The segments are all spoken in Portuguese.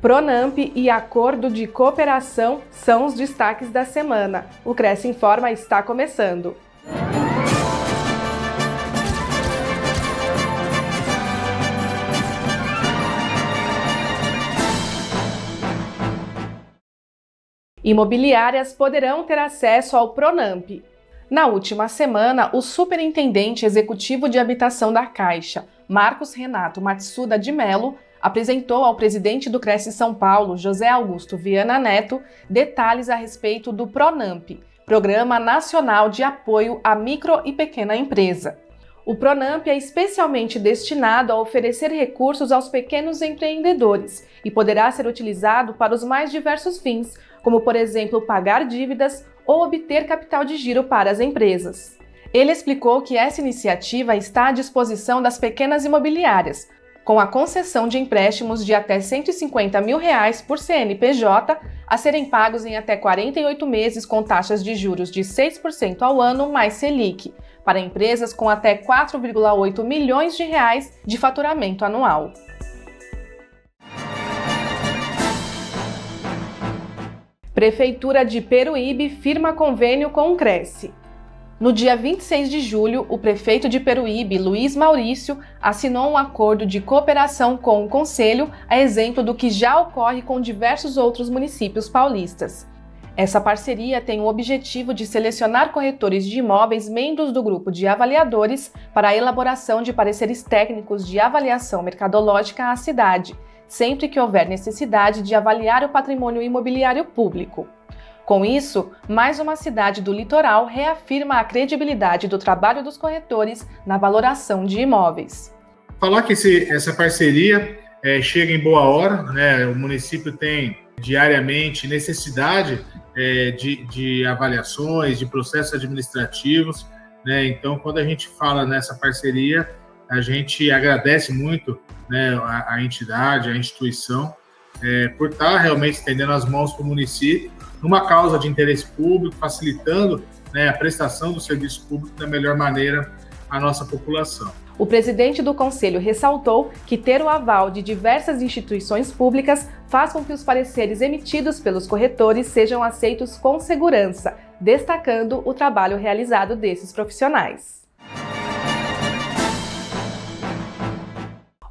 Pronamp e Acordo de Cooperação são os destaques da semana. O Cresce Informa está começando. Imobiliárias poderão ter acesso ao Pronamp. Na última semana, o superintendente executivo de habitação da Caixa, Marcos Renato Matsuda de Mello, apresentou ao presidente do Cresce São Paulo, José Augusto Viana Neto, detalhes a respeito do Pronamp, Programa Nacional de Apoio à Micro e Pequena Empresa. O Pronamp é especialmente destinado a oferecer recursos aos pequenos empreendedores e poderá ser utilizado para os mais diversos fins, como, por exemplo, pagar dívidas ou obter capital de giro para as empresas. Ele explicou que essa iniciativa está à disposição das pequenas imobiliárias, com a concessão de empréstimos de até 150 mil reais por CNPJ a serem pagos em até 48 meses com taxas de juros de 6% ao ano mais Selic, para empresas com até 4,8 milhões de reais de faturamento anual. Prefeitura de Peruíbe firma convênio com o Cresce. No dia 26 de julho, o prefeito de Peruíbe, Luiz Maurício, assinou um acordo de cooperação com o Conselho, a exemplo do que já ocorre com diversos outros municípios paulistas. Essa parceria tem o objetivo de selecionar corretores de imóveis membros do grupo de avaliadores para a elaboração de pareceres técnicos de avaliação mercadológica à cidade, sempre que houver necessidade de avaliar o patrimônio imobiliário público. Com isso, mais uma cidade do litoral reafirma a credibilidade do trabalho dos corretores na valoração de imóveis. Falar que esse, essa parceria é, chega em boa hora, né? o município tem diariamente necessidade é, de, de, avaliações, de processos administrativos, né? então quando a gente fala nessa parceria, a gente agradece muito né, a, a entidade, a instituição, é, por estar realmente estendendo as mãos para o município numa causa de interesse público, facilitando né, a prestação do serviço público da melhor maneira à nossa população. O presidente do Conselho ressaltou que ter o aval de diversas instituições públicas faz com que os pareceres emitidos pelos corretores sejam aceitos com segurança, destacando o trabalho realizado desses profissionais.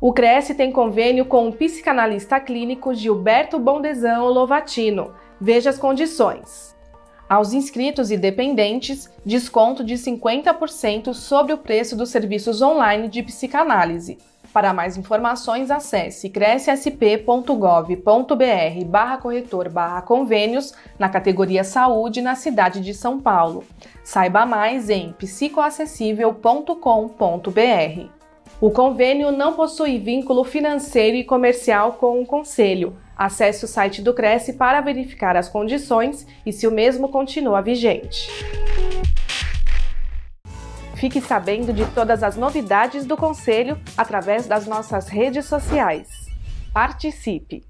O Cresce tem convênio com o psicanalista clínico Gilberto Bondesão Lovatino Veja as condições. Aos inscritos e dependentes, desconto de 50% sobre o preço dos serviços online de psicanálise. Para mais informações, acesse crescsp.gov.br barra corretor barra convênios na categoria Saúde na cidade de São Paulo. Saiba mais em psicoacessível.com.br. O convênio não possui vínculo financeiro e comercial com o Conselho. Acesse o site do Cresce para verificar as condições e se o mesmo continua vigente. Fique sabendo de todas as novidades do Conselho através das nossas redes sociais. Participe!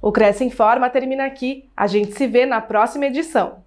O Cresce Informa termina aqui. A gente se vê na próxima edição.